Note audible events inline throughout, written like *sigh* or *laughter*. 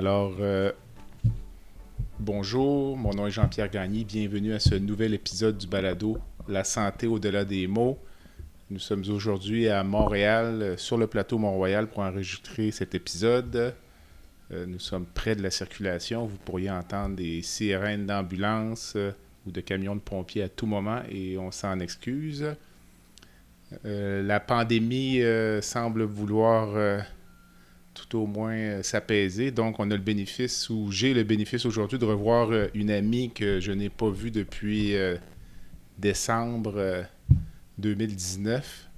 Alors, euh, bonjour, mon nom est Jean-Pierre Gagné. Bienvenue à ce nouvel épisode du balado La santé au-delà des mots. Nous sommes aujourd'hui à Montréal, euh, sur le plateau Mont-Royal, pour enregistrer cet épisode. Euh, nous sommes près de la circulation. Vous pourriez entendre des sirènes d'ambulance ou de camions de pompiers à tout moment et on s'en excuse. la pandémie semble vouloir tout au moins euh, s'apaiser. Donc, on a le bénéfice, ou j'ai le bénéfice aujourd'hui de revoir euh, une amie que je n'ai pas vue depuis euh, décembre 2019.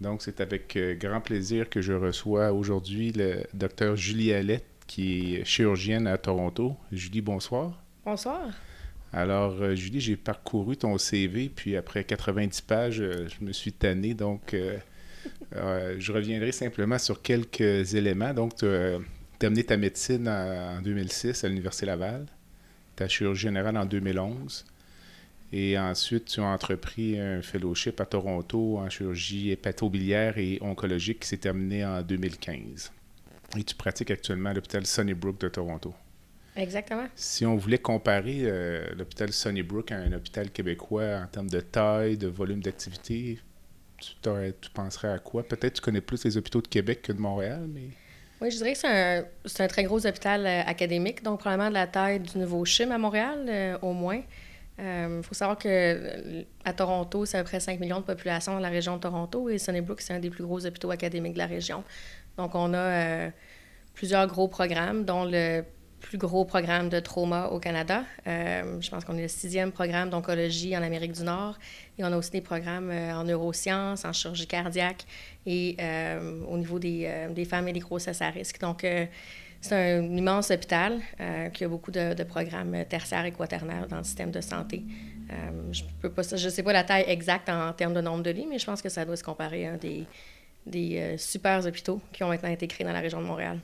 Donc, c'est avec grand plaisir que je reçois aujourd'hui le docteur Julie Allette, qui est chirurgienne à Toronto. Julie, bonsoir. Bonsoir. Alors, Julie, j'ai parcouru ton CV, puis après 90 pages, je me suis tanné, donc euh, je reviendrai simplement sur quelques éléments. Donc, tu as terminé ta médecine en, 2006 à l'Université Laval, ta chirurgie générale en 2011. Et ensuite, tu as entrepris un fellowship à Toronto en chirurgie hépatobiliaire et oncologique qui s'est terminé en 2015. Et tu pratiques actuellement à l'hôpital Sunnybrook de Toronto. Exactement. Si on voulait comparer euh, l'hôpital Sunnybrook à un hôpital québécois en termes de taille, de volume d'activité, tu, penserais à quoi? Peut-être que tu connais plus les hôpitaux de Québec que de Montréal, mais... Oui, je dirais que c'est un, très gros hôpital euh, académique, donc probablement de la taille du nouveau CHIM à Montréal, euh, au moins. Il euh, faut savoir que à Toronto, c'est à peu près 5 millions de population dans la région de Toronto et Sunnybrook, c'est un des plus gros hôpitaux académiques de la région. Donc, on a plusieurs gros programmes, dont le plus gros programme de trauma au Canada. Euh, je pense qu'on est le sixième programme d'oncologie en Amérique du Nord. Et on a aussi des programmes euh, en neurosciences, en chirurgie cardiaque et euh, au niveau des, des, femmes et des grossesses à risque. Donc, c'est un immense hôpital qui a beaucoup de, programmes tertiaires et quaternaires dans le système de santé. je ne sais pas la taille exacte en, termes de nombre de lits, mais je pense que ça doit se comparer à un des, des super hôpitaux qui ont maintenant été créés dans la région de Montréal.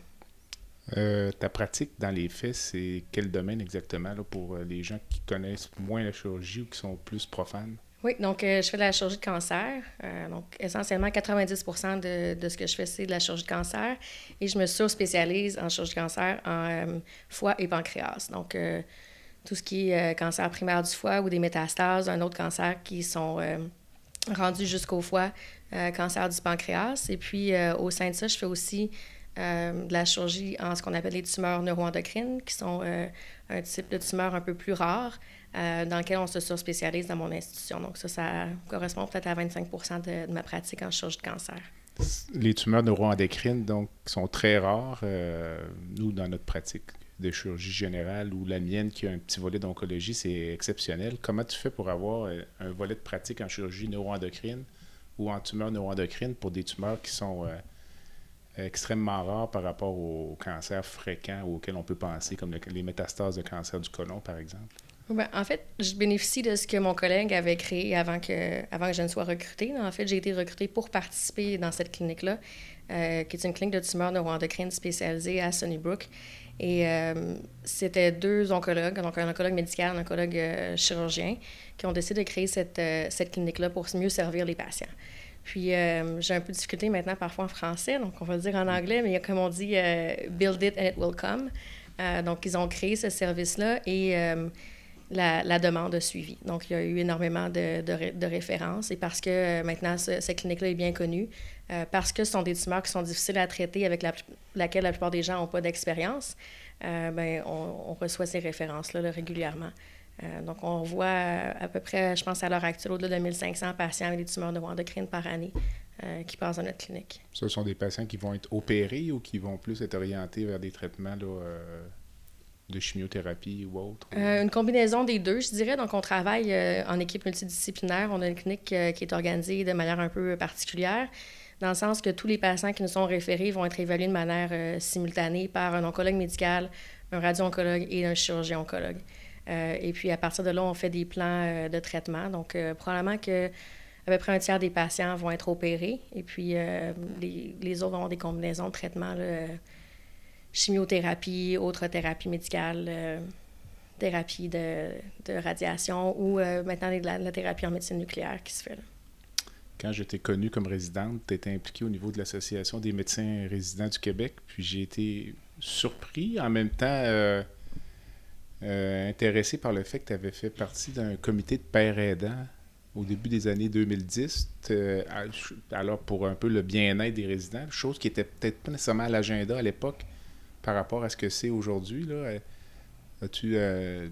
Euh, ta pratique dans les faits, c'est quel domaine exactement pour euh, les gens qui connaissent moins la chirurgie ou qui sont plus profanes? Oui, donc euh, je fais de la chirurgie de cancer. donc essentiellement, 90 de, de, ce que je fais, c'est de la chirurgie de cancer. Et je me sur-spécialise en chirurgie de cancer en foie et pancréas. Donc tout ce qui est cancer primaire du foie ou des métastases, un autre cancer qui sont rendus jusqu'au foie, cancer du pancréas. Et puis au sein de ça, je fais aussi euh, de la chirurgie en ce qu'on appelle les tumeurs neuroendocrines, qui sont euh, un type de tumeur un peu plus rare, euh, dans lequel on se spécialise dans mon institution. Donc ça, ça correspond peut-être à 25 de, de, ma pratique en chirurgie de cancer. Les tumeurs neuroendocrines, donc, sont très rares, nous, dans notre pratique de chirurgie générale ou la mienne qui a un petit volet d'oncologie, c'est exceptionnel. Comment tu fais pour avoir un volet de pratique en chirurgie neuroendocrine ou en tumeur neuroendocrine pour des tumeurs qui sont extrêmement rare par rapport aux cancers fréquents auxquels on peut penser, comme les métastases de cancer du côlon, par exemple? Ben, en fait, je bénéficie de ce que mon collègue avait créé avant que, avant que je ne sois recrutée. En fait, j'ai été recrutée pour participer dans cette clinique-là, euh, qui est une clinique de tumeurs neuroendocrines spécialisée à Sunnybrook. Et euh, c'était deux oncologues, donc un oncologue médical, un oncologue euh, chirurgien, qui ont décidé de créer cette, cette clinique-là pour mieux servir les patients. Puis euh, j'ai un peu de difficulté maintenant parfois en français, donc on va le dire en anglais, mais comme on dit, euh, build it and it will come. Euh, donc ils ont créé ce service-là et la, demande a suivi. Donc il y a eu énormément de, de, références et parce que maintenant cette clinique-là est bien connue, parce que ce sont des tumeurs qui sont difficiles à traiter avec la, laquelle la plupart des gens n'ont pas d'expérience, ben, on, reçoit ces références-là régulièrement. Euh, donc, on voit euh, à peu près, je pense à l'heure actuelle, au-delà de 1500 patients avec des tumeurs neuroendocrines par année euh, qui passent dans notre clinique. Ce sont des patients qui vont être opérés ou qui vont plus être orientés vers des traitements de chimiothérapie ou autre? une combinaison des deux, je dirais. Donc, on travaille en équipe multidisciplinaire. On a une clinique qui est organisée de manière un peu particulière. dans le sens que tous les patients qui nous sont référés vont être évalués de manière simultanée par un oncologue médical, un radio-oncologue et un chirurgien-oncologue. Et puis, à partir de là, on fait des plans de traitement. Donc, probablement que à peu près un tiers des patients vont être opérés. Et puis, les, autres vont avoir des combinaisons de traitements, chimiothérapie, autres thérapies médicales thérapie de, radiation ou euh, maintenant de la, thérapie en médecine nucléaire qui se fait. Là. Quand je t'ai connue comme résidente, tu étais impliquée au niveau de l'Association des médecins résidents du Québec, puis j'ai été surpris, en même temps euh, euh, intéressé par le fait que tu avais fait partie d'un comité de pères aidants au début des années 2010, alors pour un peu le bien-être des résidents, chose qui était peut-être pas nécessairement à l'agenda à l'époque par rapport à ce que c'est aujourd'hui. Là. As-tu euh,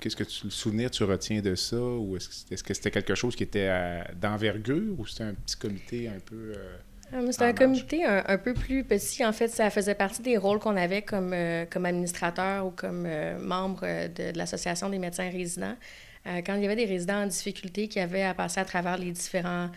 qu'est-ce que tu le souvenir tu retiens de ça ou est-ce, que c'était quelque chose qui était d'envergure ou c'était un petit comité un peu euh, ah, c'était un comité un, peu plus petit. En fait, ça faisait partie des rôles qu'on avait comme, euh, comme administrateur ou comme membre de, l'association des médecins résidents. quand il y avait des résidents en difficulté qui avaient à passer à travers les différents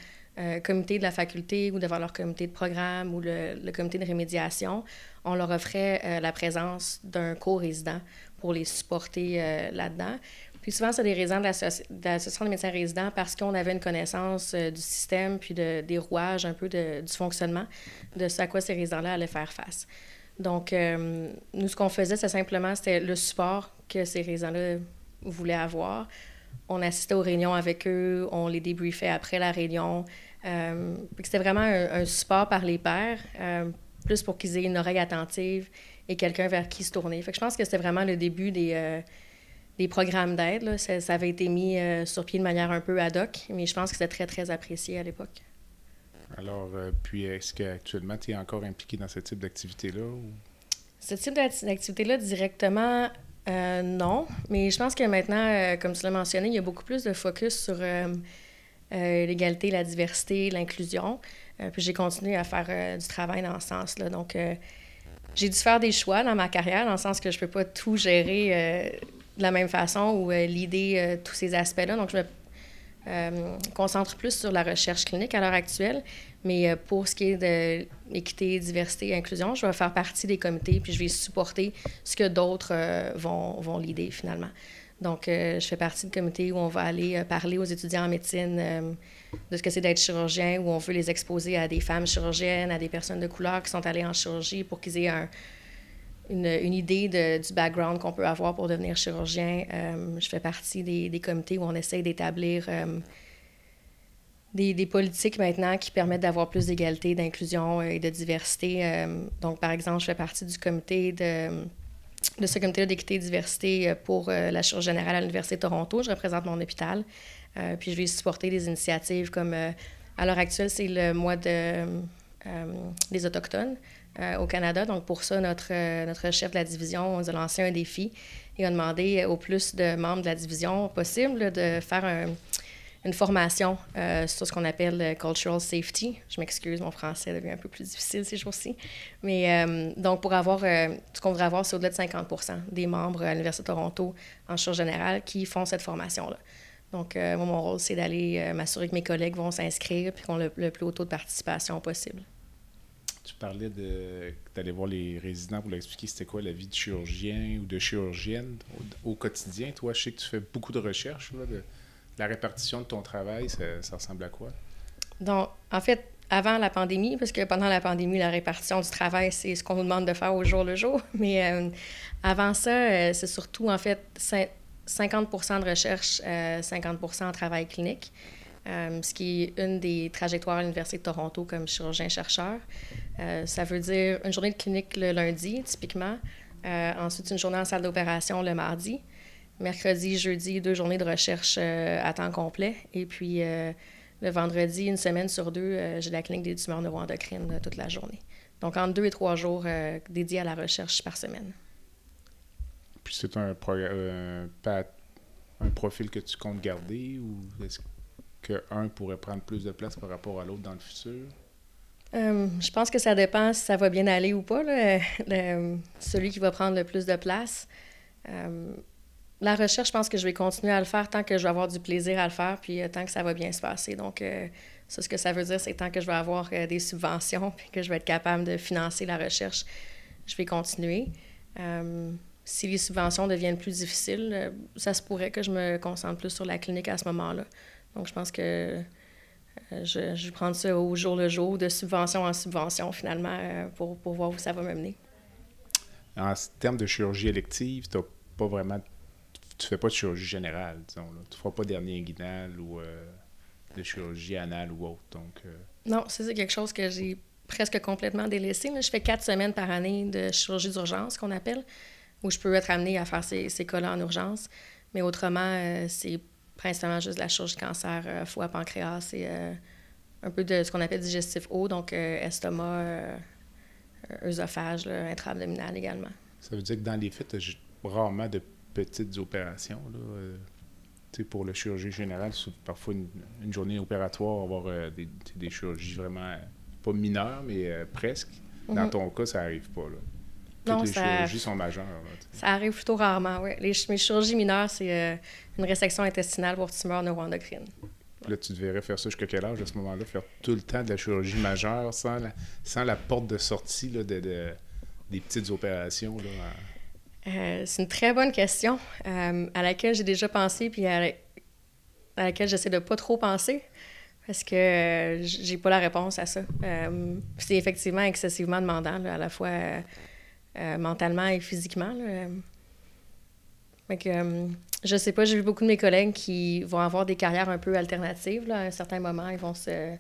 comités de la faculté ou devant leur comité de programme ou le, le comité de rémédiation, on leur offrait la présence d'un co-résident pour les supporter euh, là-dedans. Puis souvent, c'est des résidents de l'Association des médecins résidents parce qu'on avait une connaissance euh, du système puis de, des rouages un peu de, du fonctionnement de ce à quoi ces résidents-là allaient faire face. Donc, euh, nous, ce qu'on faisait, c'est simplement, c'était le support que ces résidents-là voulaient avoir. On assistait aux réunions avec eux, on les débriefait après la réunion. c'était vraiment un, support par les pairs, plus pour qu'ils aient une oreille attentive, et quelqu'un vers qui se tourner. Fait que je pense que c'était vraiment le début des, euh, des programmes d'aide. Ça, ça, avait été mis euh, sur pied de manière un peu ad hoc, mais je pense que c'était très, très apprécié à l'époque. Alors, euh, puis est-ce qu'actuellement, tu es encore impliqué dans ce type d'activité-là? Ce type d'activité-là, directement, non. Mais je pense que maintenant, comme tu l'as mentionné, il y a beaucoup plus de focus sur l'égalité, la diversité, l'inclusion. puis j'ai continué à faire du travail dans ce sens-là. Donc, j'ai dû faire des choix dans ma carrière, dans le sens que je peux pas tout gérer euh, de la même façon ou euh, l'idée euh, tous ces aspects-là. Donc, je me concentre plus sur la recherche clinique à l'heure actuelle. Mais pour ce qui est de l'équité, diversité inclusion, je vais faire partie des comités puis je vais supporter ce que d'autres vont, vont l'idée finalement. Donc, je fais partie du comité où on va aller parler aux étudiants en médecine de ce que c'est d'être chirurgien, où on veut les exposer à des femmes chirurgiennes, à des personnes de couleur qui sont allées en chirurgie pour qu'ils aient une, idée du background qu'on peut avoir pour devenir chirurgien. Euh, je fais partie des, comités où on essaie d'établir euh, des, politiques maintenant qui permettent d'avoir plus d'égalité, d'inclusion et de diversité. Euh, donc, par exemple, je fais partie du comité de ce comité d'équité et diversité pour la chirurgie générale à l'Université de Toronto. Je représente mon hôpital. Puis je vais supporter des initiatives comme, à l'heure actuelle, c'est le mois de, des Autochtones au Canada. Donc pour ça, notre, notre chef de la division, on a lancé un défi et a demandé au plus de membres de la division possible de faire une formation sur ce qu'on appelle cultural safety. Je m'excuse, mon français devient un peu plus difficile ces jours-ci. Mais donc, pour avoir, ce qu'on voudrait avoir, c'est au-delà de 50 des membres à l'Université de Toronto en charge générale qui font cette formation-là. Donc, euh, moi, mon rôle, c'est d'aller euh, m'assurer que mes collègues vont s'inscrire et qu'on ait le, plus haut taux de participation possible. Tu parlais de voir les résidents pour leur expliquer c'était quoi la vie de chirurgien ou de chirurgienne au, quotidien. Toi, je sais que tu fais beaucoup de recherches. la répartition de ton travail, ça, ressemble à quoi? Donc, en fait, avant la pandémie, parce que pendant la pandémie, la répartition du travail, c'est ce qu'on nous demande de faire au jour le jour. *laughs* Mais euh, avant ça, c'est surtout, en fait, 50% de recherche, 50% euh, en travail clinique, euh, ce qui est une des trajectoires à l'Université de Toronto comme chirurgien-chercheur. Euh, ça veut dire une journée de clinique le lundi, typiquement. ensuite, une journée en salle d'opération le mardi. Mercredi, jeudi, deux journées de recherche à temps complet. Et puis, le vendredi, une semaine sur deux, j'ai la clinique des tumeurs neuroendocrines toute la journée. Donc, entre deux et trois jours dédiés à la recherche par semaine. Puis c'est un, euh, profil que tu comptes garder ou est-ce qu'un pourrait prendre plus de place par rapport à l'autre dans le futur? Euh, je pense que ça dépend si ça va bien aller ou pas, *laughs* celui qui va prendre le plus de place. Euh, la recherche, je pense que je vais continuer à le faire tant que je vais avoir du plaisir à le faire, puis tant que ça va bien se passer. Donc, Ça, ce que ça veut dire, c'est tant que je vais avoir euh, des subventions *laughs* et que je vais être capable de financer la recherche, je vais continuer. Euh, si les subventions deviennent plus difficiles, euh, ça se pourrait que je me concentre plus sur la clinique à ce moment-là. Donc, je pense que je, je, vais prendre ça au jour le jour, de subvention en subvention, finalement, pour, pour voir où ça va m'amener. En termes de chirurgie élective, tu pas vraiment. Tu fais pas de chirurgie générale, disons. Là. Tu feras pas d'hernie inguinale ou de chirurgie anale ou autre. Donc, euh. Non, c'est quelque chose que j'ai presque complètement délaissé. Je fais quatre semaines par année de chirurgie d'urgence, qu'on appelle, où je peux être amenée à faire ces, ces cas-là en urgence. Mais autrement, euh, c'est principalement juste la chirurgie cancer, euh, foie, pancréas et un peu de ce qu'on appelle digestif haut, donc estomac, œsophage, intra-abdominal également. Ça veut dire que dans les faits, tu rarement de petites opérations. Là, pour le chirurgien général, parfois une, journée opératoire, avoir euh, des, des, chirurgies vraiment pas mineures, mais euh, presque. Dans mhm. ton cas, ça n'arrive pas. Là. Non, les chirurgies sont majeures. ça arrive plutôt rarement, oui. Les, mes chirurgies mineures, c'est euh, une résection intestinale pour tumeur neuroendocrine. Là, tu devrais faire ça jusqu'à quel âge à ce moment-là? Faire tout le temps de la chirurgie majeure sans la, sans la porte de sortie là, de, des petites opérations? Là, euh, c'est une très bonne question euh, à laquelle j'ai déjà pensé puis à, laquelle j'essaie de pas trop penser parce que euh, j'ai pas la réponse à ça. c'est effectivement excessivement demandant à la fois mentalement et physiquement. que, je sais pas, j'ai vu beaucoup de mes collègues qui vont avoir des carrières un peu alternatives. À un certain moment, ils vont se,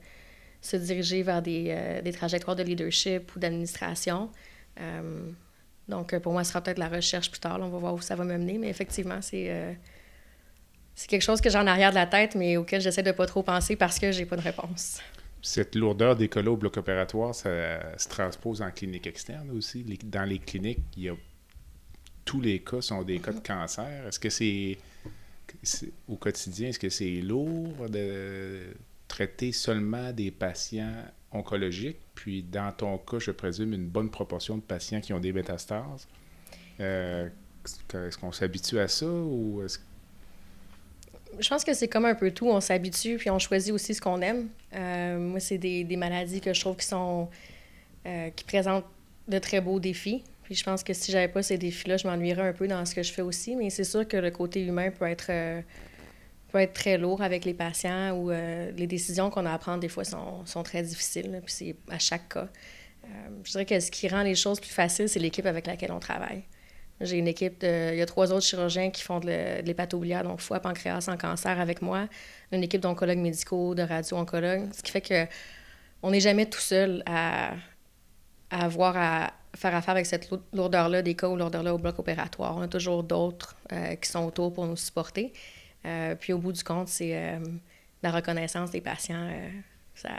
se diriger vers des, des, trajectoires de leadership ou d'administration. Donc, euh, pour moi, ce sera peut-être la recherche plus tard. on va voir où ça va me mener. Mais effectivement, euh, c'est quelque chose que j'ai en arrière de la tête, mais auquel j'essaie de pas trop penser parce que j'ai pas de réponse. Cette lourdeur des colos au bloc opératoire, ça se transpose en clinique externe aussi. dans les cliniques, il y a tous les cas sont des cas de cancer. Est-ce que c'est au quotidien, est-ce que c'est lourd de traiter seulement des patients oncologiques, puis dans ton cas, je présume une bonne proportion de patients qui ont des métastases. Euh, est-ce qu'on s'habitue à ça ou est-ce je pense que c'est comme un peu tout. On s'habitue, puis on choisit aussi ce qu'on aime. Euh, moi, c'est des, des, maladies que je trouve qui sont euh, qui présentent de très beaux défis. Puis je pense que si j'avais pas ces défis-là, je m'ennuierais un peu dans ce que je fais aussi. Mais c'est sûr que le côté humain peut être peut être très lourd avec les patients ou euh, les décisions qu'on a à prendre des fois sont, sont très difficiles. puis c'est à chaque cas. Euh, je dirais que ce qui rend les choses plus faciles, c'est l'équipe avec laquelle on travaille. J'ai une équipe de. Il y a trois autres chirurgiens qui font de l'hépatobiliaire, donc foie, pancréas en cancer avec moi. Une équipe d'oncologues médicaux, de radio-oncologues. Ce qui fait que on n'est jamais tout seul à, avoir à faire affaire avec cette lourdeur-là des cas ou lourdeur-là au bloc opératoire. On a toujours d'autres euh, qui sont autour pour nous supporter. Euh, puis au bout du compte, c'est euh, la reconnaissance des patients. Ça,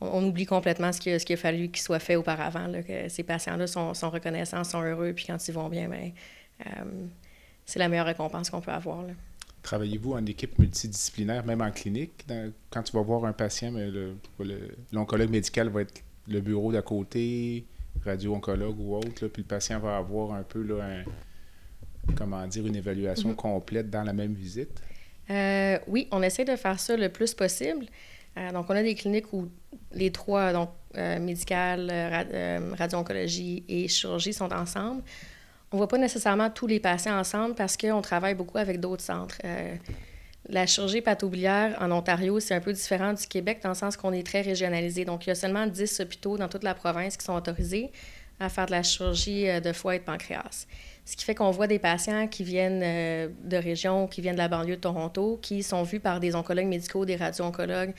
on, oublie complètement ce qu'il a, a, fallu qu'il soit fait auparavant, que ces patients-là sont, sont, reconnaissants, sont heureux, puis quand ils vont bien, ben, c'est la meilleure récompense qu'on peut avoir. Travaillez-vous en équipe multidisciplinaire, même en clinique? quand tu vas voir un patient, l'oncologue médical va être le bureau d'à côté, radio-oncologue ou autre, puis le patient va avoir un peu là, un, comment dire, une évaluation mhm. complète dans la même visite? Euh, oui, on essaie de faire ça le plus possible. Euh, donc, on a des cliniques où les trois, donc euh, médicales, radio-oncologie et chirurgie, sont ensemble. On ne voit pas nécessairement tous les patients ensemble parce qu'on travaille beaucoup avec d'autres centres. la chirurgie pataubilière en Ontario, c'est un peu différent du Québec dans le sens qu'on est très régionalisé. Donc, il y a seulement 10 hôpitaux dans toute la province qui sont autorisés à faire de la chirurgie de foie et de pancréas. Ce qui fait qu'on voit des patients qui viennent euh, de régions, qui viennent de la banlieue de Toronto, qui sont vus par des oncologues médicaux, des radio-oncologues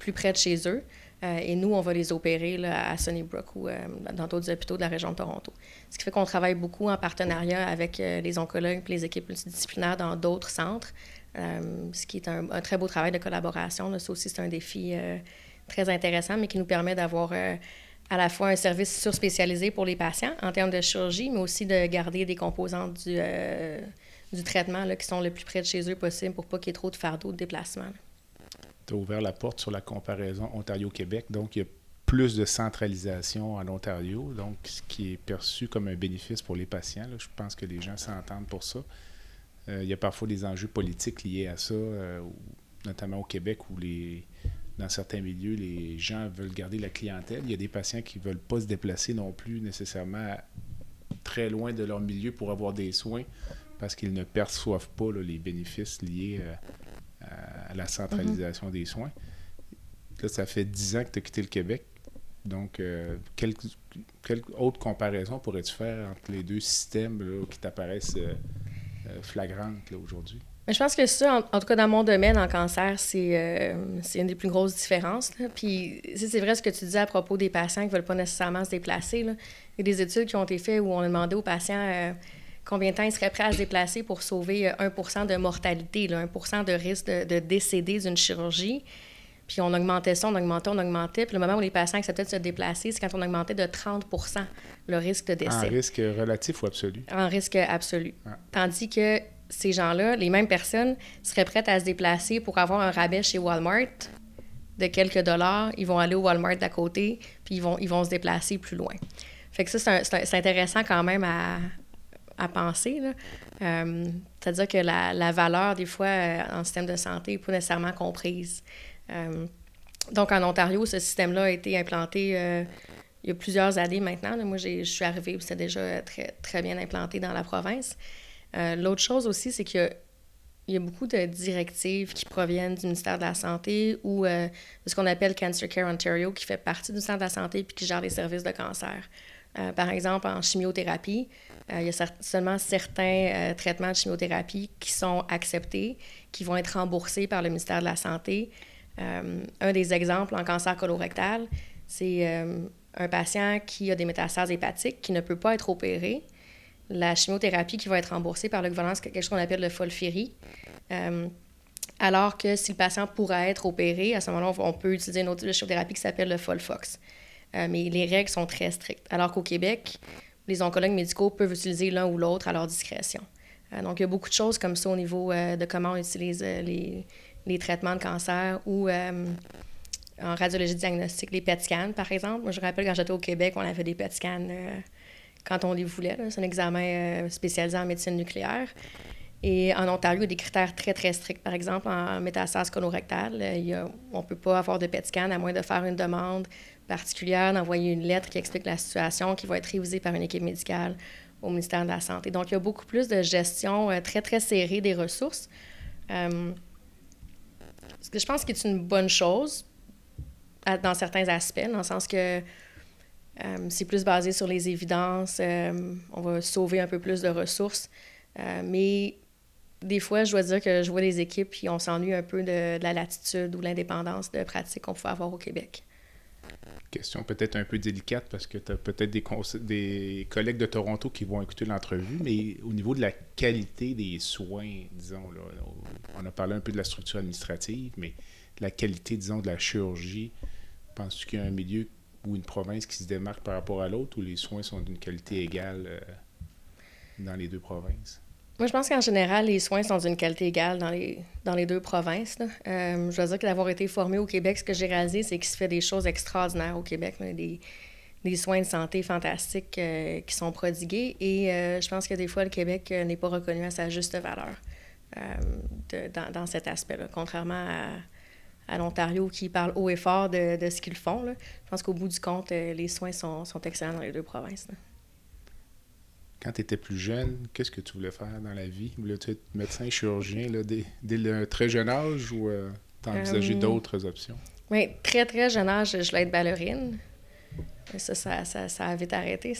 plus près de chez eux. Euh, et nous, on va les opérer à Sunnybrook ou euh, dans d'autres hôpitaux de la région de Toronto. Ce qui fait qu'on travaille beaucoup en partenariat avec les oncologues et les équipes multidisciplinaires dans d'autres centres, ce qui est un, très beau travail de collaboration. Là. Ça aussi, c'est un défi très intéressant, mais qui nous permet d'avoir à la fois un service surspécialisé pour les patients en termes de chirurgie, mais aussi de garder des composantes du, euh, traitement qui sont le plus près de chez eux possible pour pas qu'il y ait trop de fardeau de déplacement. Tu as ouvert la porte sur la comparaison Ontario-Québec, donc il y a plus de centralisation en Ontario, donc ce qui est perçu comme un bénéfice pour les patients. Je pense que les gens s'entendent pour ça. Euh, il y a parfois des enjeux politiques liés à ça, euh, notamment au Québec où les, dans certains milieux, les gens veulent garder la clientèle. Il y a des patients qui ne veulent pas se déplacer non plus nécessairement très loin de leur milieu pour avoir des soins parce qu'ils ne perçoivent pas les bénéfices liés euh, à, la centralisation des soins. Là, ça fait dix ans que tu as quitté le Québec. Donc, euh, quelle, autre comparaison pourrais-tu faire entre les deux systèmes qui t'apparaissent euh, flagrantes aujourd'hui? je pense que ça, en, tout cas dans mon domaine en cancer, c'est euh, une des plus grosses différences. Puis c'est vrai ce que tu disais à propos des patients qui ne veulent pas nécessairement se déplacer. Là. Il y a des études qui ont été faites où on a demandé aux patients euh, combien de temps ils seraient prêts à se déplacer pour sauver 1 euh, de mortalité, là, 1 de risque de, décéder d'une chirurgie? Puis on augmentait ça, on augmentait, on augmentait. Puis le moment où les patients acceptaient de se déplacer, c'est quand on augmentait de 30% le risque de décès. En risque relatif ou absolu? En risque absolu. Tandis que ces gens-là, les mêmes personnes, seraient prêtes à se déplacer pour avoir un rabais chez Walmart de quelques dollars. Ils vont aller au Walmart d'à côté, puis ils vont, ils vont se déplacer plus loin. Fait que ça, c'est intéressant quand même à, à penser. Euh, c'est-à-dire que la, la, valeur, des fois, euh, en système de santé n'est pas nécessairement comprise. Euh, donc, en Ontario, ce système-là a été implanté il y a plusieurs années maintenant. Moi, je suis arrivée, c'était déjà très, très bien implanté dans la province. L'autre chose aussi, c'est qu'il y, a beaucoup de directives qui proviennent du ministère de la Santé ou de ce qu'on appelle Cancer Care Ontario, qui fait partie du ministère de la Santé puis qui gère les services de cancer. Euh, par exemple, en chimiothérapie, il y a seulement certains traitements de chimiothérapie qui sont acceptés, qui vont être remboursés par le ministère de la Santé. un des exemples en cancer colorectal, c'est un patient qui a des métastases hépatiques qui ne peut pas être opéré, la chimiothérapie qui va être remboursée par le gouvernement, c'est quelque chose qu'on appelle le Folfiri. Euh, alors que si le patient pourra être opéré, à ce moment-là, on peut utiliser une autre chimiothérapie qui s'appelle le Folfox. Euh, mais les règles sont très strictes. Alors qu'au Québec, les oncologues médicaux peuvent utiliser l'un ou l'autre à leur discrétion. Euh, donc, il y a beaucoup de choses comme ça au niveau de comment on utilise les, les, traitements de cancer ou en radiologie diagnostique, les PET scans, par exemple. Moi, je rappelle quand j'étais au Québec, on avait des PET scans quand on les voulait. C'est un examen euh, spécialisé en médecine nucléaire. Et en Ontario, il y a des critères très, très stricts. Par exemple, en métastase colorectale, euh, on ne peut pas avoir de PET scan à moins de faire une demande particulière, d'envoyer une lettre qui explique la situation, qui va être révisée par une équipe médicale au ministère de la Santé. Donc, il y a beaucoup plus de gestion euh, très, très serrée des ressources. ce que je pense que c'est une bonne chose dans certains aspects, dans le sens que euh, c'est plus basé sur les évidences. Euh, on va sauver un peu plus de ressources. Euh, mais des fois, je dois dire que je vois des équipes et on s'ennuie un peu de, la latitude ou l'indépendance de pratique qu'on pouvait avoir au Québec. Question peut-être un peu délicate parce que tu as peut-être des, des collègues de Toronto qui vont écouter l'entrevue, mais au niveau de la qualité des soins, disons, là, on a parlé un peu de la structure administrative, mais la qualité, disons, de la chirurgie, penses-tu qu'il y a un milieu ou une province qui se démarque par rapport à l'autre ou les soins sont d'une qualité égale euh, dans les deux provinces? Moi, je pense qu'en général, les soins sont d'une qualité égale dans les, dans les deux provinces. Euh, je veux dire que d'avoir été formé au Québec, ce que j'ai réalisé, c'est qu'il se fait des choses extraordinaires au Québec. Des, des, soins de santé fantastiques euh, qui sont prodigués. Et je pense que des fois, le Québec n'est pas reconnu à sa juste valeur dans, dans, cet aspect-là, contrairement à à l'Ontario qui parlent haut et fort de, de ce qu'ils font. Là. Je pense qu'au bout du compte, euh, les soins sont, sont excellents dans les deux provinces. Quand tu étais plus jeune, qu'est-ce que tu voulais faire dans la vie? Voulais-tu être médecin, chirurgien là, dès, dès un très jeune âge ou euh, t'as envisagé euh, d'autres options? Oui, très, très jeune âge, je voulais être ballerine. Ça, ça, ça, ça a vite arrêté.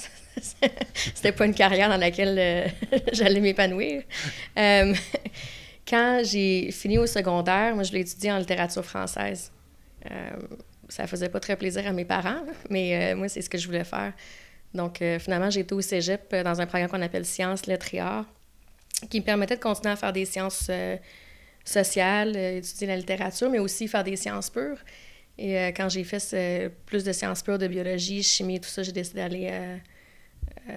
*laughs* C'était pas une carrière dans laquelle *laughs* j'allais m'épanouir. Quand j'ai fini au secondaire, moi, je l'ai étudié en littérature française. Euh, ça faisait pas très plaisir à mes parents, mais euh, moi, c'est ce que je voulais faire. Donc, euh, finalement, j'ai été au cégep euh, dans un programme qu'on appelle Sciences, Lettres et Arts, qui me permettait de continuer à faire des sciences sociales, étudier la littérature, mais aussi faire des sciences pures. Et quand j'ai fait plus de sciences pures, de biologie, chimie, tout ça, j'ai décidé d'aller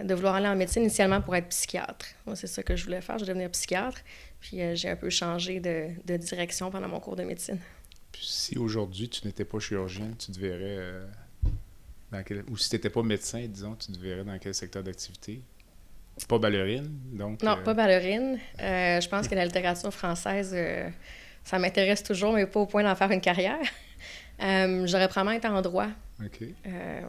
de vouloir aller en médecine initialement pour être psychiatre. Moi, c'est ça que je voulais faire, je voulais devenir psychiatre. Puis euh, j'ai un peu changé de, de, direction pendant mon cours de médecine. Puis si aujourd'hui tu n'étais pas chirurgienne, tu te verrais euh, dans quel... ou si tu n'étais pas médecin, disons, tu te verrais dans quel secteur d'activité? Pas ballerine, donc? Non, euh, pas ballerine. je pense que la littérature française, ça m'intéresse toujours, mais pas au point d'en faire une carrière. *laughs* Euh, j'aurais probablement été en droit. OK. Euh,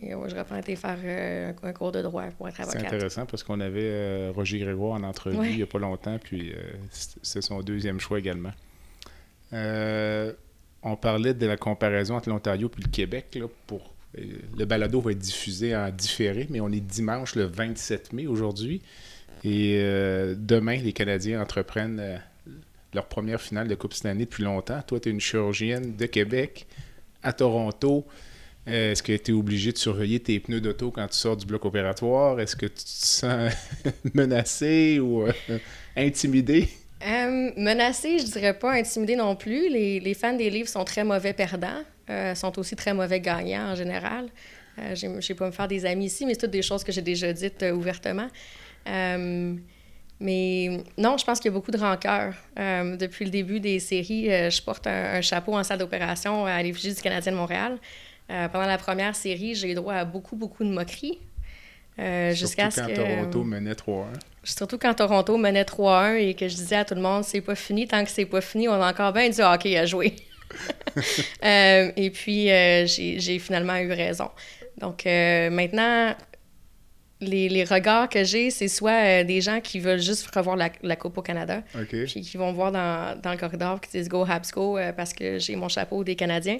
et, ouais, j'aurais probablement été faire euh, un cours de droit pour être C'est avocate. intéressant parce qu'on avait euh, Roger Grégoire en entrevue Ouais. il n'y a pas longtemps, puis euh, c'est son deuxième choix également. On parlait de la comparaison entre l'Ontario et le Québec. Euh, le balado va être diffusé en différé, mais on est dimanche le 27 mai aujourd'hui. Et euh, demain, les Canadiens entreprennent euh, leur première finale de Coupe Stanley depuis longtemps. Toi, tu es une chirurgienne de Québec à Toronto. Est-ce que tu es obligé de surveiller tes pneus d'auto quand tu sors du bloc opératoire? Est-ce que tu te sens *laughs* menacé ou intimidé? Euh, menacé, je dirais pas intimidé non plus. Les, les fans des livres sont très mauvais perdants, euh, sont aussi très mauvais gagnants en général. Euh, je sais pas me faire des amis ici, mais c'est toutes des choses que j'ai déjà dites euh, ouvertement. Euh, mais non, je pense qu'il y a beaucoup de rancœur. Depuis le début des séries, je porte un, un chapeau en salle d'opération à l'effigie du Canadien de Montréal. Pendant la première série, j'ai eu droit à beaucoup, beaucoup de moqueries. Jusqu'à ce que... Toronto menait 3-1. Surtout quand Toronto menait 3-1 et que je disais à tout le monde, c'est pas fini, tant que c'est pas fini, on a encore bien du hockey à jouer. *laughs* Euh, et puis, euh, j'ai finalement eu raison. Donc, euh, maintenant, les, les regards que j'ai, c'est soit des gens qui veulent juste revoir la, la Coupe au Canada, puis qui vont me voir dans, dans le corridor qui disent Go Habs Go parce que j'ai mon chapeau des Canadiens.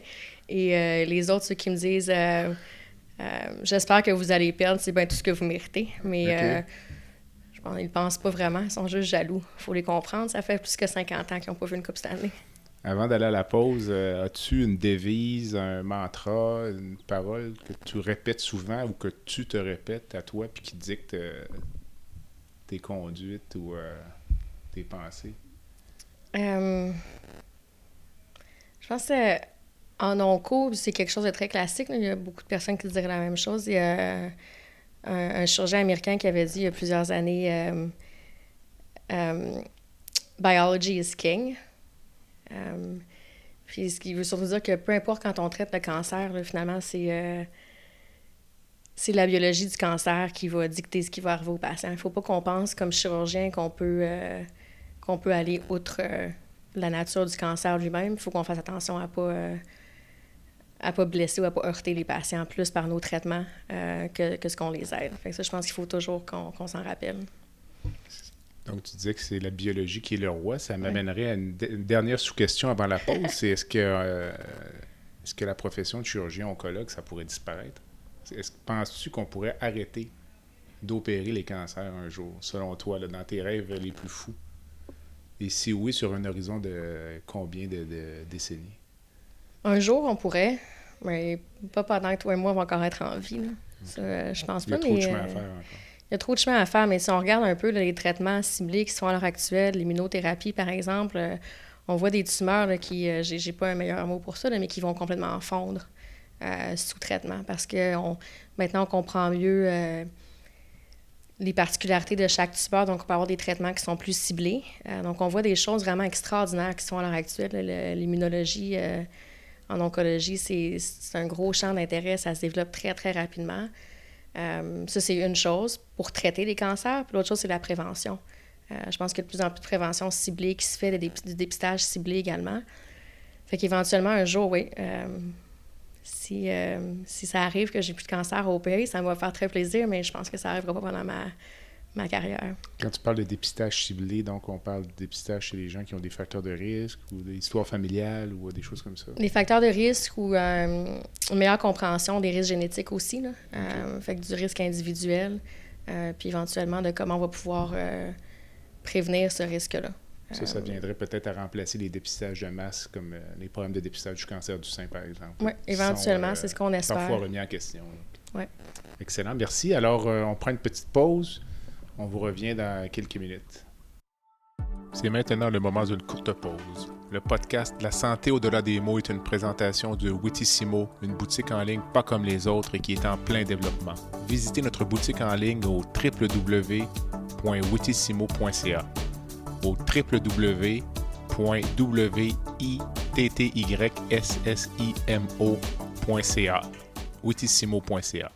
Et les autres, ceux qui me disent J'espère que vous allez perdre, c'est bien tout ce que vous méritez. Mais. Qu'ils ne pensent pas vraiment, ils sont juste jaloux. Il faut les comprendre. Ça fait plus que 50 ans qu'ils n'ont pas vu une Coupe Stanley. Avant d'aller à la pause, euh, as-tu une devise, un mantra, une parole que tu répètes souvent ou que tu te répètes à toi puis qui dicte euh, tes conduites ou euh, tes pensées? Euh, je pense que en onco, c'est quelque chose de très classique. Il y a beaucoup de personnes qui diraient la même chose. Il y a un, chirurgien américain qui avait dit il y a plusieurs années euh, euh, Biology is king. Euh, puis ce qui veut surtout dire que peu importe quand on traite le cancer, finalement, c'est c'est la biologie du cancer qui va dicter ce qui va arriver au patient. Il ne faut pas qu'on pense comme chirurgien qu'on peut, qu'on peut aller outre la nature du cancer lui-même. Il faut qu'on fasse attention à pas, euh, à pas blesser ou à pas heurter les patients plus par nos traitements euh, que, que ce qu'on les aide. Fait que ça, je pense qu'il faut toujours qu'on s'en rappelle. Donc, tu disais que c'est la biologie qui est le roi. Ça m'amènerait à une, de- une dernière sous-question avant la pause. C'est est-ce que, euh, est-ce que la profession de chirurgien oncologue, ça pourrait disparaître? Penses-tu qu'on pourrait arrêter d'opérer les cancers un jour, selon toi, là, dans tes rêves les plus fous? Et si oui, sur un horizon de combien de, de décennies? Un jour, on pourrait, mais pas pendant que toi et moi on va encore être en vie. là. Ça, euh, je pense Il y a pas, trop de mais, chemin à euh, faire encore. Il y a trop de chemin à faire, mais si on regarde un peu là, les traitements ciblés qui sont à l'heure actuelle, l'immunothérapie par exemple, euh, on voit des tumeurs là, qui, euh, j'ai pas un meilleur mot pour ça, là, mais qui vont complètement fondre sous traitement parce que on, maintenant on comprend mieux les particularités de chaque tumeur, donc on peut avoir des traitements qui sont plus ciblés. Donc on voit des choses vraiment extraordinaires qui sont à l'heure actuelle. Le- L'immunologie en oncologie, c'est un gros champ d'intérêt, ça se développe très très rapidement. Euh, ça, c'est une chose pour traiter les cancers. Puis l'autre chose, c'est la prévention. Euh, je pense qu'il y a de plus en plus de prévention ciblée qui se fait, du dépistage ciblé également. Fait qu'éventuellement, un jour, oui, euh, si, si ça arrive que j'ai plus de cancer à opérer, ça va faire très plaisir, mais je pense que ça n'arrivera pas pendant ma, ma carrière. Quand tu parles de dépistage ciblé, donc on parle de dépistage chez les gens qui ont des facteurs de risque ou des histoires familiales ou des choses comme ça. Les facteurs de risque ou euh, une meilleure compréhension des risques génétiques aussi, là. Euh, fait que du risque individuel, euh, puis éventuellement de comment on va pouvoir euh, prévenir ce risque-là. Ça, ça Euh, viendrait peut-être à remplacer les dépistages de masse, comme euh, les problèmes de dépistage du cancer du sein, par exemple. Oui, éventuellement, euh, c'est ce qu'on espère. Parfois remis en question. là. Ouais. Excellent, merci. Alors, euh, on prend une petite pause. On vous revient dans quelques minutes. C'est maintenant le moment d'une courte pause. Le podcast La santé au-delà des mots est une présentation de Witissimo, une boutique en ligne pas comme les autres et qui est en plein développement. Visitez notre boutique en ligne au www.witissimo.ca au www.wittyssimo.ca witissimo.ca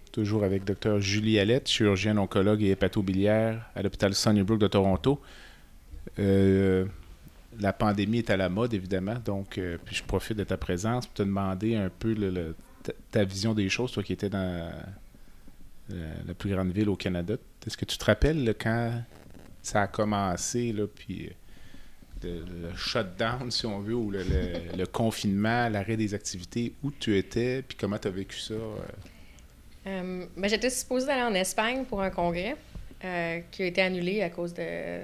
toujours avec Dr. Julie Allette, chirurgienne oncologue et hépatobiliaire à l'hôpital Sunnybrook de Toronto. Euh, la pandémie est à la mode, évidemment, donc puis je profite de ta présence pour te demander un peu ta, vision des choses, toi qui étais dans la plus grande ville au Canada. Est-ce que tu te rappelles quand ça a commencé, puis le shutdown, si on veut, ou le, confinement, l'arrêt des activités, où tu étais, puis comment tu as vécu ça? Euh? Euh, ben, J'étais supposée aller en Espagne pour un congrès euh, qui a été annulé à cause de,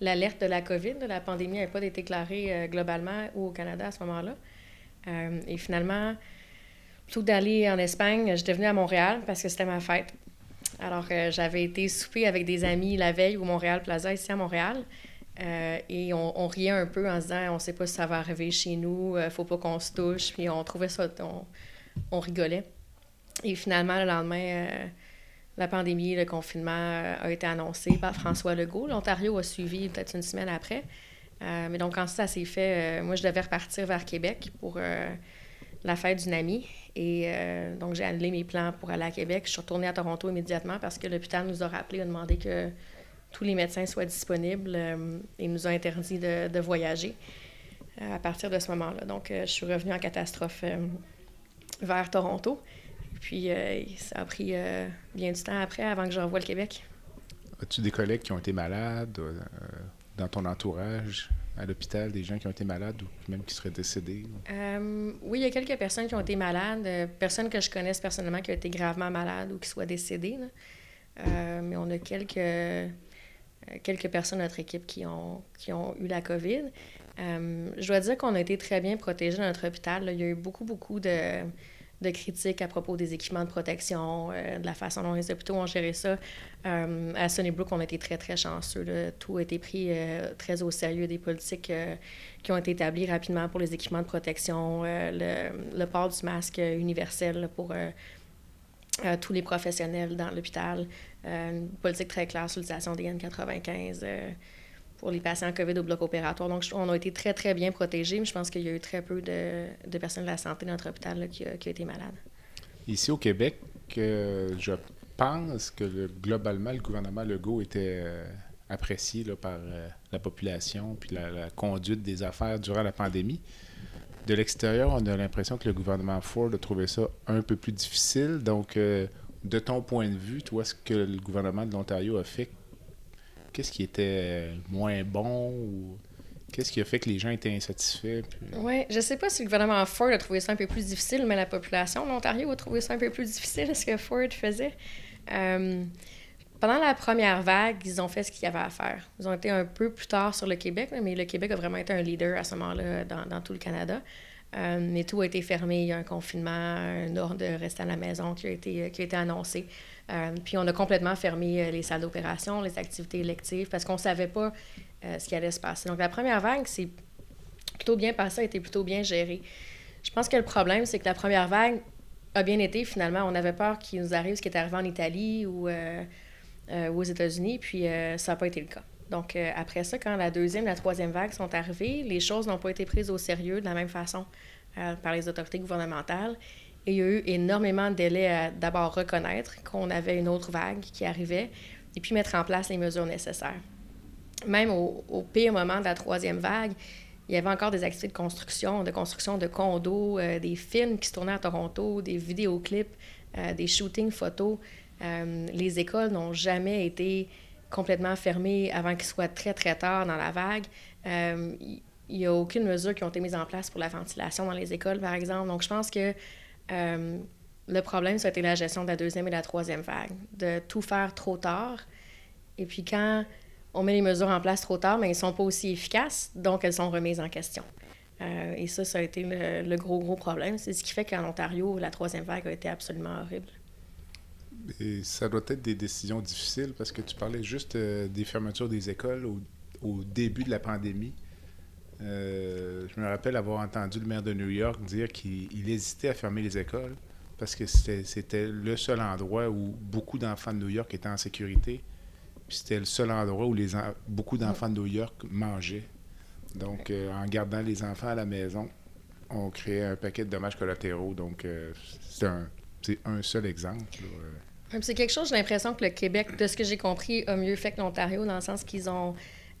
l'alerte de la COVID. La pandémie n'avait pas été déclarée globalement ou au Canada à ce moment-là. et finalement, plutôt d'aller en Espagne, j'étais venue à Montréal parce que c'était ma fête. Alors, j'avais été souper avec des amis la veille au Montréal Plaza, ici à Montréal. Euh, et on, riait un peu en se disant on sait pas si ça va arriver chez nous, euh, faut pas qu'on se touche. Puis on trouvait ça, on, rigolait. Et finalement, le lendemain, euh, la pandémie, le confinement a été annoncé par François Legault. L'Ontario a suivi peut-être une semaine après. mais donc, quand ça s'est fait, moi, je devais repartir vers Québec pour la fête d'une amie. Et donc, j'ai annulé mes plans pour aller à Québec. Je suis retournée à Toronto immédiatement parce que l'hôpital nous a rappelé, a demandé que tous les médecins soient disponibles euh, et nous a interdit de, voyager euh, à partir de ce moment-là. Donc, euh, je suis revenue en catastrophe vers Toronto. Puis, ça a pris bien du temps après avant que je revoie le Québec. As-tu des collègues qui ont été malades dans ton entourage? à l'hôpital, des gens qui ont été malades ou même qui seraient décédés? oui, il y a quelques personnes qui ont été malades, personnes que je connaisse personnellement qui ont été gravement malades ou qui soient décédées. mais on a quelques, euh, quelques personnes de notre équipe qui ont, qui ont eu la COVID. Euh, je dois dire qu'on a été très bien protégés dans notre hôpital. Il y a eu beaucoup, beaucoup de, de critiques à propos des équipements de protection, euh, de la façon dont les hôpitaux ont géré ça. à Sunnybrook, on été très, très chanceux. Tout a été pris très au sérieux des politiques qui ont été établies rapidement pour les équipements de protection, le, le, port du masque universel pour tous les professionnels dans l'hôpital. Euh, une politique très claire sur l'utilisation des N95 euh, pour les patients COVID au bloc opératoire. Donc, on a été très, très bien protégés, mais je pense qu'il y a eu très peu de, de personnes de la santé dans notre hôpital qui, ont été malades. Ici au Québec, euh, je pense que globalement, le gouvernement Legault était apprécié par la population puis la, conduite des affaires durant la pandémie. De l'extérieur, on a l'impression que le gouvernement Ford a trouvé ça un peu plus difficile. Donc, de ton point de vue, toi, ce que le gouvernement de l'Ontario a fait, qu'est-ce qui était moins bon ou qu'est-ce qui a fait que les gens étaient insatisfaits? Oui, je sais pas si le gouvernement Ford a trouvé ça un peu plus difficile, mais la population de l'Ontario a trouvé ça un peu plus difficile, ce que Ford faisait. Euh, pendant la première vague, ils ont fait ce qu'il y avait à faire. Ils ont été un peu plus tard sur le Québec, mais le Québec a vraiment été un leader à ce moment-là dans, dans tout le Canada. Euh, mais tout a été fermé. Il y a un confinement, un ordre de rester à la maison qui a été, qui a été annoncé. Euh, puis on a complètement fermé euh, les salles d'opération, les activités électives, parce qu'on ne savait pas ce qui allait se passer. Donc la première vague, c'est plutôt bien passé, a été plutôt bien géré. Je pense que le problème, c'est que la première vague a bien été finalement. On avait peur qu'il nous arrive ce qui est arrivé en Italie ou, aux États-Unis, puis ça n'a pas été le cas. Donc, euh, après ça, quand la deuxième, la troisième vague sont arrivées, les choses n'ont pas été prises au sérieux de la même façon euh, par les autorités gouvernementales. Il y a eu énormément de délais à d'abord reconnaître qu'on avait une autre vague qui arrivait et puis mettre en place les mesures nécessaires. Même au, pire moment de la troisième vague, il y avait encore des activités de construction, de construction de condos, euh, des films qui se tournaient à Toronto, des vidéoclips, des shootings photos. les écoles n'ont jamais été complètement fermé avant qu'il soit très, très tard dans la vague. Euh, il n'y a aucune mesure qui a été mise en place pour la ventilation dans les écoles, par exemple. Donc, je pense que euh, le problème, ça a été la gestion de la deuxième et la troisième vague, de tout faire trop tard. Et puis, quand on met les mesures en place trop tard, mais elles ne sont pas aussi efficaces, donc elles sont remises en question. Euh, et ça, ça a été le, gros, gros problème. C'est ce qui fait qu'en Ontario, la troisième vague a été absolument horrible. Et ça doit être des décisions difficiles parce que tu parlais juste euh, des fermetures des écoles au, début de la pandémie. Je me rappelle avoir entendu le maire de New York dire qu'il hésitait à fermer les écoles parce que c'était le seul endroit où beaucoup d'enfants de New York étaient en sécurité. C'était le seul endroit où les beaucoup d'enfants de New York mangeaient. Donc, euh, en gardant les enfants à la maison, on créait un paquet de dommages collatéraux. Donc, euh, c'est un, un, seul exemple. C'est quelque chose, j'ai l'impression que le Québec, de ce que j'ai compris, a mieux fait que l'Ontario, dans le sens qu'ils ont,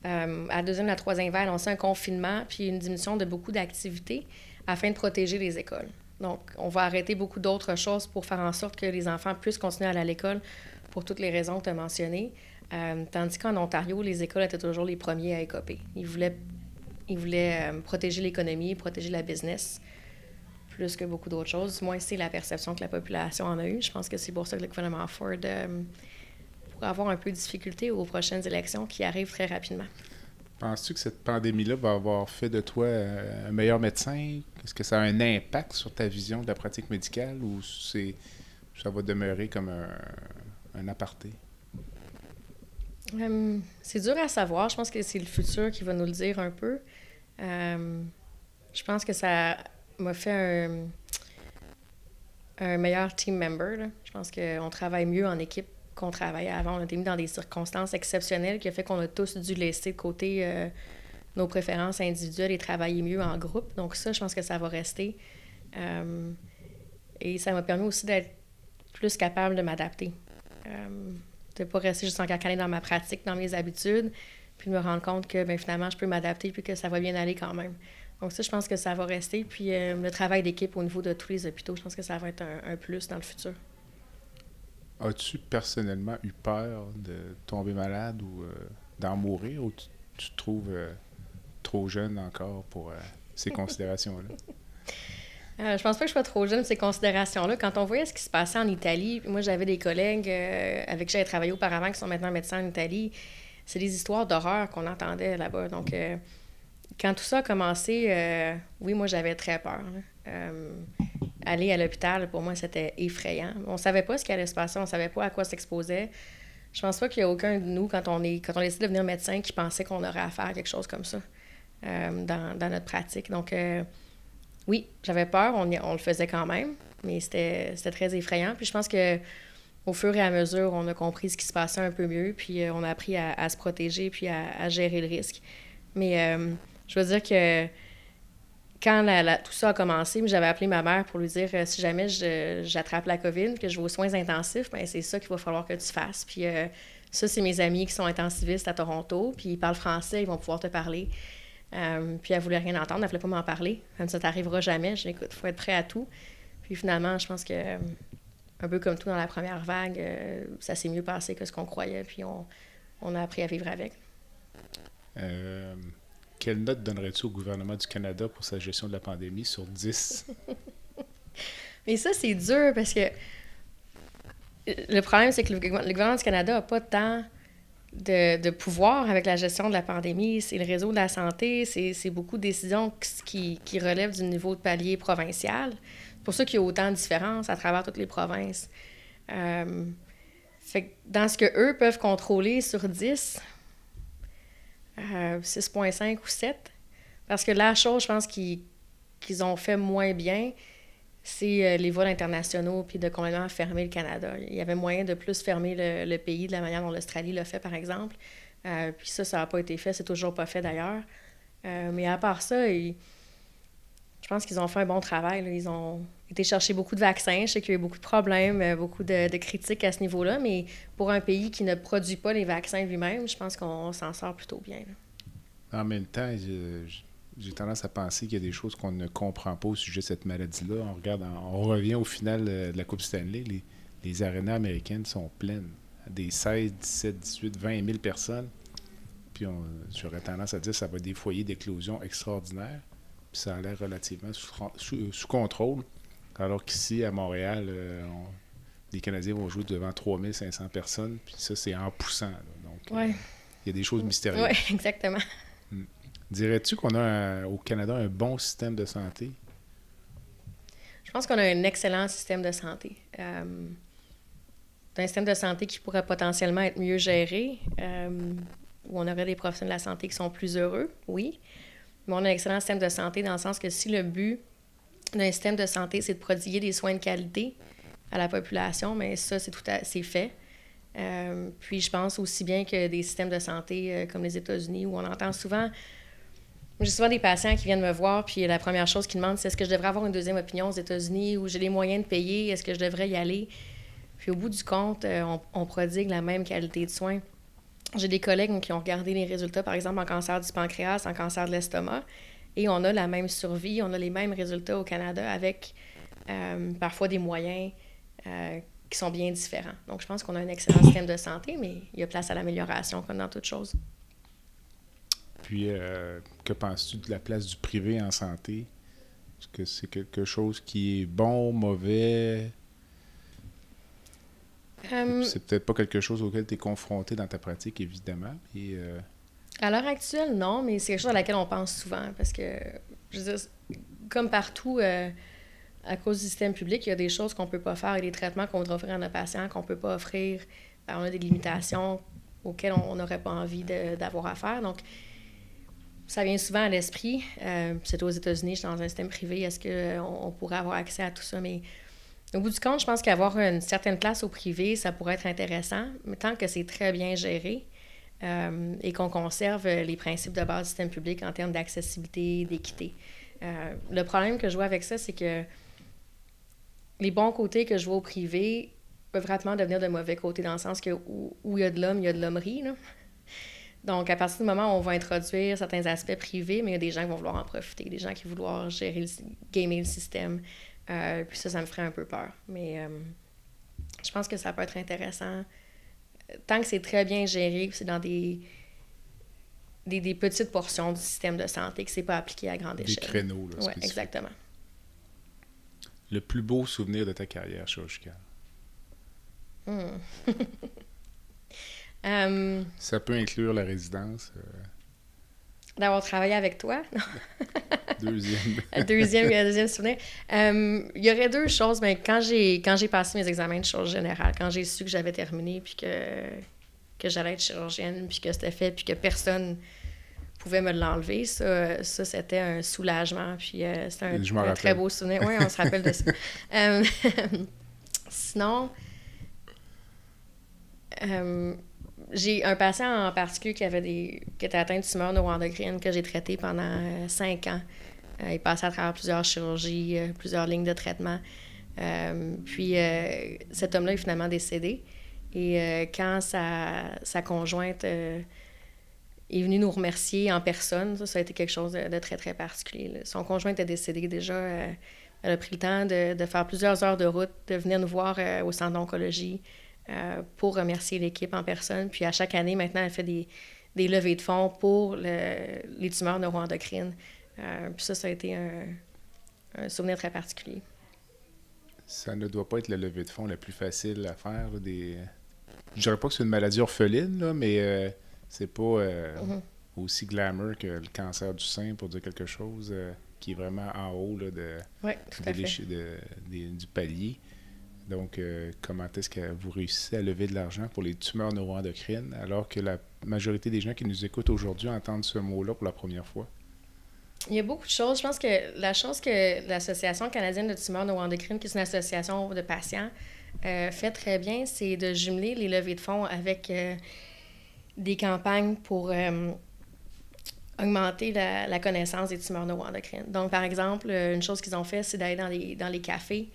euh, à la deuxième la troisième vague, annoncé un confinement puis une diminution de beaucoup d'activités afin de protéger les écoles. Donc, on va arrêter beaucoup d'autres choses pour faire en sorte que les enfants puissent continuer à aller à l'école pour toutes les raisons que tu as mentionnées. Euh, tandis qu'en Ontario, les écoles étaient toujours les premiers à écoper. Ils voulaient, ils voulaient euh, protéger l'économie, protéger la business plus que beaucoup d'autres choses. Moi, c'est la perception que la population en a eue. Je pense que c'est pour ça que le gouvernement Ford pourrait avoir un peu de difficulté aux prochaines élections qui arrivent très rapidement. Penses-tu que cette pandémie-là va avoir fait de toi euh, un meilleur médecin? Est-ce que ça a un impact sur ta vision de la pratique médicale ou c'est ça va demeurer comme un, un aparté? Euh, c'est dur à savoir. Je pense que c'est le futur qui va nous le dire un peu. je pense que ça m'a fait un, meilleur team member. Je pense qu'on travaille mieux en équipe qu'on travaillait avant. On a été mis dans des circonstances exceptionnelles qui a fait qu'on a tous dû laisser de côté euh, nos préférences individuelles et travailler mieux en groupe. Donc ça, je pense que ça va rester. Euh, et ça m'a permis aussi d'être plus capable de m'adapter. Euh, de ne pas rester juste encacané dans ma pratique, dans mes habitudes, puis de me rendre compte que ben, finalement, je peux m'adapter puis que ça va bien aller quand même. Donc ça, je pense que ça va rester. Puis le travail d'équipe au niveau de tous les hôpitaux, je pense que ça va être un, plus dans le futur. As-tu personnellement eu peur de tomber malade ou euh, d'en mourir ou tu, te trouves euh, trop jeune encore pour ces *laughs* considérations-là? Euh, je pense pas que je sois trop jeune pour ces considérations-là. Quand on voyait ce qui se passait en Italie, moi j'avais des collègues avec qui j'avais travaillé auparavant qui sont maintenant médecins en Italie. C'est des histoires d'horreur qu'on entendait là-bas. Donc, quand tout ça a commencé, euh, oui, moi, j'avais très peur. Euh, aller à l'hôpital, pour moi, c'était effrayant. On savait pas ce qui allait se passer, on savait pas à quoi s'exposer. Je pense pas qu'il y a aucun de nous, quand on, est, quand on décide de devenir médecin, qui pensait qu'on aurait à faire quelque chose comme ça euh, dans, dans, notre pratique. Donc, oui, j'avais peur, on, le faisait quand même, mais c'était très effrayant. Puis je pense que au fur et à mesure, on a compris ce qui se passait un peu mieux, puis on a appris à, se protéger, puis à, gérer le risque. Mais je veux dire que quand tout ça a commencé, j'avais appelé ma mère pour lui dire euh, si jamais j'attrape la COVID, que je vais aux soins intensifs, ben c'est ça qu'il va falloir que tu fasses. Puis euh, ça, c'est mes amis qui sont intensivistes à Toronto, puis ils parlent français, ils vont pouvoir te parler. Euh, puis elle voulait rien entendre, elle voulait pas m'en parler. Comme ça t'arrivera jamais. Je écoute, faut être prêt à tout. Puis finalement, je pense que un peu comme tout dans la première vague, ça s'est mieux passé que ce qu'on croyait, puis on, on, a appris à vivre avec. Quelle note donnerais-tu au gouvernement du Canada pour sa gestion de la pandémie sur 10? *laughs* Mais ça, c'est dur parce que le problème, c'est que le, gouvernement du Canada n'a pas tant de, pouvoir avec la gestion de la pandémie. C'est le réseau de la santé, c'est beaucoup de décisions qui, relèvent du niveau de palier provincial. C'est pour ça qu'il y a autant de différences à travers toutes les provinces. Euh, dans ce que eux peuvent contrôler sur 10, 6,5 euh, ou 7. Parce que la chose, je pense, qu'ils ont fait moins bien, c'est euh, les vols internationaux puis de complètement fermer le Canada. Il y avait moyen de plus fermer le, pays de la manière dont l'Australie l'a fait, par exemple. Euh, puis ça, ça n'a pas été fait. C'est toujours pas fait, d'ailleurs. mais à part ça, je pense qu'ils ont fait un bon travail. Ils ont été chercher beaucoup de vaccins. Je sais qu'il y a eu beaucoup de problèmes, beaucoup de, critiques à ce niveau-là, mais pour un pays qui ne produit pas les vaccins lui-même, je pense qu'on s'en sort plutôt bien. En même temps, j'ai tendance à penser qu'il y a des choses qu'on ne comprend pas au sujet de cette maladie-là. On regarde, on revient au final de la Coupe Stanley, les, les arénas américaines sont pleines. Des 16, 17, 18, 20 000 personnes. Puis j'aurais tendance à dire que ça va être des foyers d'éclosion extraordinaires. Ça a l'air relativement sous, contrôle. Alors qu'ici, à Montréal, euh, les Canadiens vont jouer devant 3500 personnes. Puis ça, c'est en poussant. Donc, euh, il y a des choses mystérieuses. Oui, *laughs* exactement. Dirais-tu qu'on a au Canada un bon système de santé? Je pense qu'on a un excellent système de santé. Euh, un système de santé qui pourrait potentiellement être mieux géré, euh, où on aurait des professionnels de la santé qui sont plus heureux, oui. On a un excellent système de santé dans le sens que si le but d'un système de santé, c'est de prodiguer des soins de qualité à la population, mais ça, c'est tout c'est fait. Euh, puis je pense aussi bien que des systèmes de santé euh, comme les États-Unis, où on entend souvent, j'ai souvent des patients qui viennent me voir, puis la première chose qu'ils demandent, c'est est-ce que je devrais avoir une deuxième opinion aux États-Unis, ou j'ai les moyens de payer, est-ce que je devrais y aller? Puis au bout du compte, euh, on, prodigue la même qualité de soins. J'ai des collègues qui ont regardé les résultats, par exemple, en cancer du pancréas, en cancer de l'estomac, et on a la même survie, on a les mêmes résultats au Canada avec euh, parfois des moyens euh, qui sont bien différents. Donc, je pense qu'on a un excellent système de santé, mais il y a place à l'amélioration comme dans toute chose. Puis, que penses-tu de la place du privé en santé? Est-ce que c'est quelque chose qui est bon, mauvais? Euh, c'est peut-être pas quelque chose auquel tu es confronté dans ta pratique, évidemment. Et, euh, À l'heure actuelle, non, mais c'est quelque chose à laquelle on pense souvent parce que, je veux dire, comme partout, euh, à cause du système public, il y a des choses qu'on peut pas faire et des traitements qu'on voudrait offrir à nos patients qu'on peut pas offrir. Ben, on a des limitations auxquelles on n'aurait pas envie d'avoir à faire. Donc, ça vient souvent à l'esprit. c'est aux États-Unis, je suis dans un système privé. Est-ce qu'on on pourrait avoir accès à tout ça? Mais au bout du compte, je pense qu'avoir une certaine place au privé, ça pourrait être intéressant, mais tant que c'est très bien géré euh, et qu'on conserve les principes de base du système public en termes d'accessibilité, d'équité. Euh, le problème que je vois avec ça, c'est que les bons côtés que je vois au privé peuvent vraiment devenir de mauvais côtés dans le sens que où, il y a de l'homme, il y a de l'hommerie. Donc, à partir du moment où on va introduire certains aspects privés, mais il y a des gens qui vont vouloir en profiter, des gens qui vont vouloir gérer le, gamer le système, euh, puis ça, ça me ferait un peu peur. Mais euh, je pense que ça peut être intéressant. Tant que c'est très bien géré, c'est dans des, des, petites portions du système de santé, que c'est pas appliqué à grande échelle. Des créneaux, là. Oui, exactement. Le plus beau souvenir de ta carrière chirurgicale? Hmm. Euh, *laughs* ça peut inclure la résidence. D'avoir travaillé avec toi. *laughs* deuxième. *laughs* deuxième, deuxième souvenir. Euh, il y aurait deux choses. Mais quand j'ai quand j'ai passé mes examens de chirurgie générale, quand j'ai su que j'avais terminé, puis que, que j'allais être chirurgienne, puis que c'était fait, puis que personne pouvait me l'enlever, ça, ça c'était un soulagement. Puis euh, c'était un, très beau souvenir. Oui, on se rappelle de ça. *laughs* Euh, sinon, j'ai un patient en particulier qui avait des qui était atteint de tumeur neuroendocrine que j'ai traité pendant euh, cinq ans. Euh, il passait à travers plusieurs chirurgies, euh, plusieurs lignes de traitement. puis cet homme-là est finalement décédé. Et quand sa, sa conjointe est venue nous remercier en personne, ça, a été quelque chose de, très, très particulier. Son conjoint était décédé déjà. elle a pris le temps de, de, faire plusieurs heures de route, de venir nous voir au centre d'oncologie. Euh, pour remercier l'équipe en personne. Puis à chaque année, maintenant, elle fait des, des levées de fonds pour les tumeurs neuroendocrines. Euh, puis ça, ça a été un, souvenir très particulier. Ça ne doit pas être la levée de fonds la plus facile à faire. Des... Je dirais pas que c'est une maladie orpheline, là, mais euh, c'est pas mm-hmm. aussi glamour que le cancer du sein, pour dire quelque chose, qui est vraiment en haut là, de, du palier. Donc, euh, comment est-ce que vous réussissez à lever de l'argent pour les tumeurs neuroendocrines alors que la majorité des gens qui nous écoutent aujourd'hui entendent ce mot-là pour la première fois? Il y a beaucoup de choses. Je pense que la chose que l'Association canadienne de tumeurs neuroendocrines, qui est une association de patients, euh, fait très bien, c'est de jumeler les levées de fonds avec euh, des campagnes pour augmenter la, connaissance des tumeurs neuroendocrines. Donc, par exemple, une chose qu'ils ont fait, c'est d'aller dans les, dans les cafés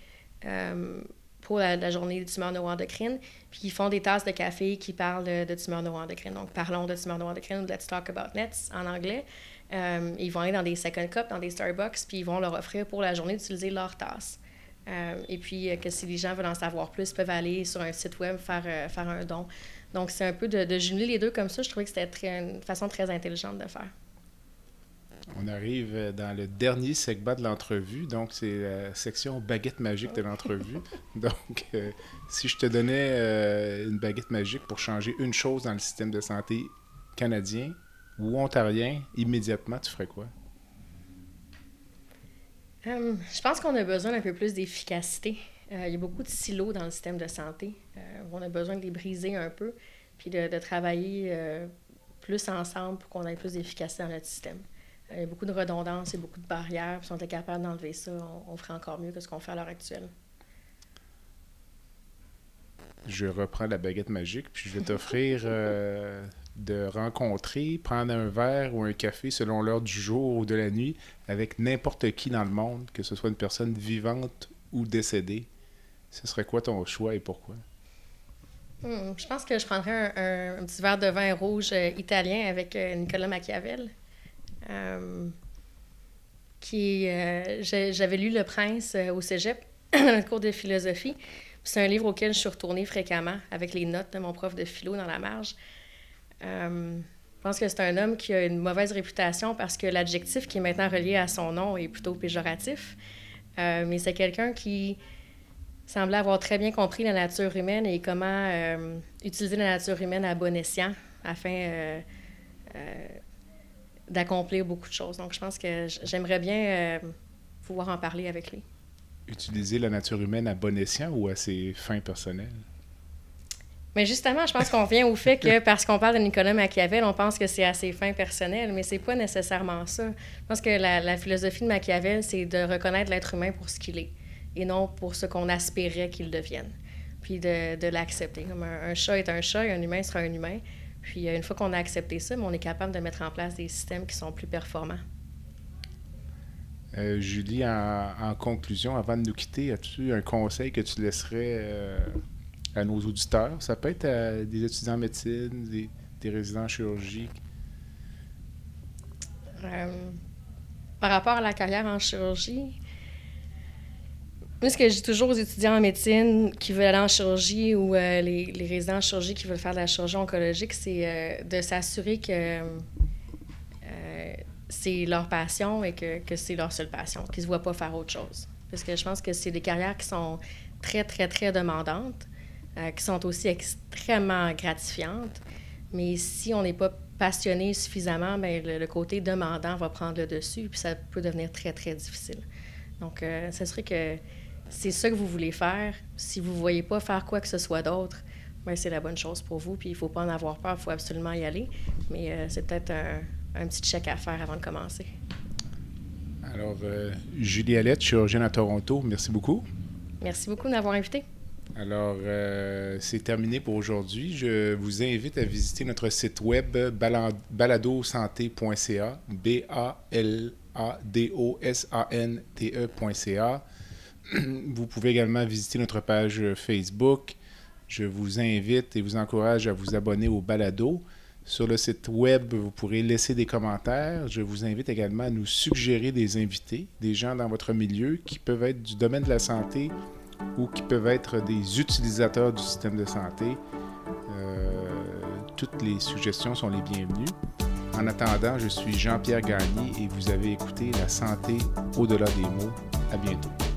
pour la, journée des tumeurs neuroendocrines. Puis ils font des tasses de café qui parlent de, tumeurs neuroendocrines. Donc, parlons de tumeurs neuroendocrines Let's Talk About NETs en anglais. Euh, ils vont aller dans des second cups, dans des Starbucks, puis ils vont leur offrir pour la journée d'utiliser leur tasse. Euh, et puis, euh, que si les gens veulent en savoir plus, peuvent aller sur un site web faire, faire un don. Donc, c'est un peu de, de, jumeler les deux comme ça. Je trouvais que c'était une façon très intelligente de faire. On arrive dans le dernier segment de l'entrevue, donc c'est la section baguette magique de l'entrevue. *laughs* donc, euh, si je te donnais euh, une baguette magique pour changer une chose dans le système de santé canadien ou ontarien, immédiatement, tu ferais quoi? Hum, je pense qu'on a besoin d'un peu plus d'efficacité. Euh, il y a beaucoup de silos dans le système de santé. on a besoin de les briser un peu, puis de travailler plus ensemble pour qu'on ait plus d'efficacité dans notre système. Il y a beaucoup de redondance et beaucoup de barrières. si on était capable d'enlever ça, on, ferait encore mieux que ce qu'on fait à l'heure actuelle. Je reprends la baguette magique, puis je vais t'offrir euh, de rencontrer, prendre un verre ou un café selon l'heure du jour ou de la nuit avec n'importe qui dans le monde, que ce soit une personne vivante ou décédée. Ce serait quoi ton choix et pourquoi? Hmm, je pense que je prendrais un, petit verre de vin rouge euh, italien avec euh, Nicolas Machiavel. Euh, qui j'avais lu Le Prince au Cégep, *clears throat* dans cours de philosophie. C'est un livre auquel je suis retournée fréquemment avec les notes de mon prof de philo dans la marge. je pense que c'est un homme qui a une mauvaise réputation parce que l'adjectif qui est maintenant relié à son nom est plutôt péjoratif. mais c'est quelqu'un qui semblait avoir très bien compris la nature humaine et comment euh, utiliser la nature humaine à bon escient afin euh, euh, d'accomplir beaucoup de choses. Donc, je pense que j'aimerais bien pouvoir en parler avec lui. Utiliser la nature humaine à bon escient ou à ses fins personnelles? Mais justement, je pense qu'on vient au fait que parce qu'on parle de Nicolas Machiavel, on pense que c'est à ses fins personnelles, mais c'est pas nécessairement ça. Je pense que la, la philosophie de Machiavel, c'est de reconnaître l'être humain pour ce qu'il est et non pour ce qu'on aspirait qu'il devienne. Puis de, de l'accepter. Comme un, chat est un chat et un humain sera un humain. Puis euh, une fois qu'on a accepté ça, on est capable de mettre en place des systèmes qui sont plus performants. Euh, Julie, en, conclusion, avant de nous quitter, as-tu un conseil que tu laisserais euh, à nos auditeurs? Ça peut être à des étudiants en médecine, des, des résidents en chirurgie. par rapport à la carrière en chirurgie, moi, ce que dis toujours aux étudiants en médecine qui veulent aller en chirurgie ou euh, les, les, résidents en chirurgie qui veulent faire de la chirurgie oncologique, c'est euh, de s'assurer que euh, c'est leur passion et que, que c'est leur seule passion, qu'ils ne se voient pas faire autre chose. Parce que je pense que c'est des carrières qui sont très, très, très demandantes, qui sont aussi extrêmement gratifiantes. Mais si on n'est pas passionné suffisamment, bien, le, côté demandant va prendre le dessus, puis ça peut devenir très, très difficile. Donc, ce serait que c'est ça que vous voulez faire, si vous ne voyez pas faire quoi que ce soit d'autre, ben c'est la bonne chose pour vous. Puis il ne faut pas en avoir peur, il faut absolument y aller. Mais euh, c'est peut-être un, petit check à faire avant de commencer. Alors, euh, Julie Alette, chirurgienne à Toronto, merci beaucoup. Merci beaucoup de m'avoir invité. Alors, euh, c'est terminé pour aujourd'hui. Je vous invite à visiter notre site web baladosanté.ca, B-A-L-A-D-O-S-A-N-T-E.ca. *clears throat* Vous pouvez également visiter notre page Facebook. Je vous invite et vous encourage à vous abonner au balado. Sur le site web, vous pourrez laisser des commentaires. Je vous invite également à nous suggérer des invités, des gens dans votre milieu qui peuvent être du domaine de la santé ou qui peuvent être des utilisateurs du système de santé. Euh, toutes les suggestions sont les bienvenues. En attendant, je suis Jean-Pierre Gagné et vous avez écouté La santé au-delà des mots. À bientôt.